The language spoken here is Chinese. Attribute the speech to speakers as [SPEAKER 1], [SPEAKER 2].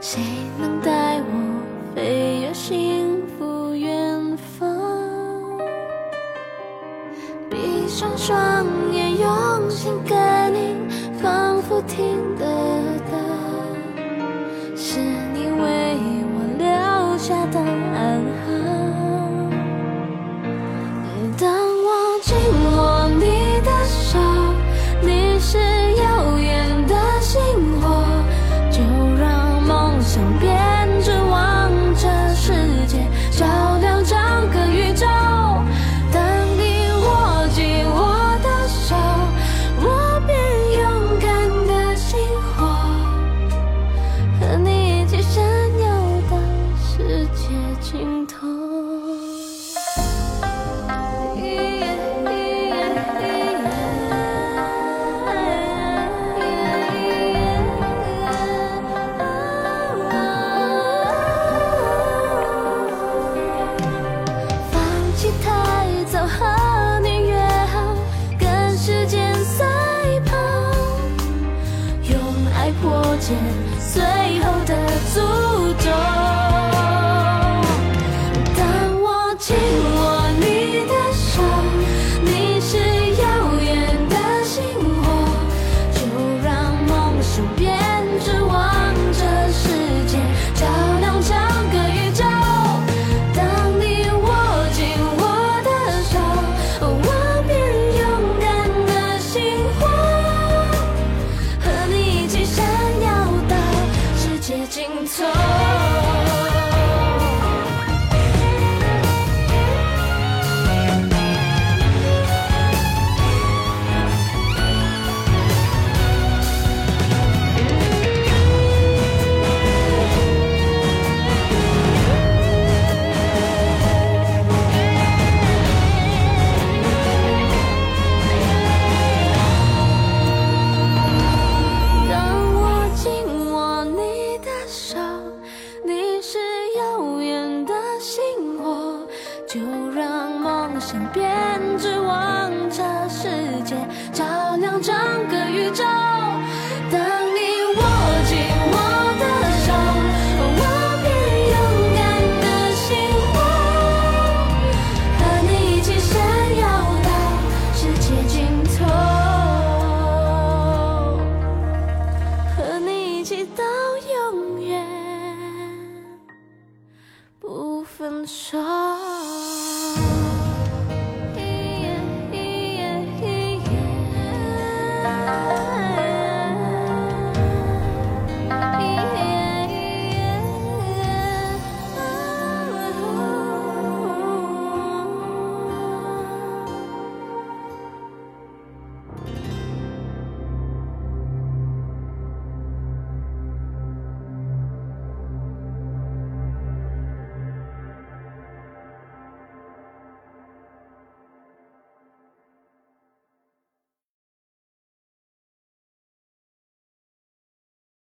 [SPEAKER 1] 谁能带我飞越幸福远方？闭上双眼用心感应仿佛听曾。见最后的诅咒。身边，只望着世界照亮整个宇宙。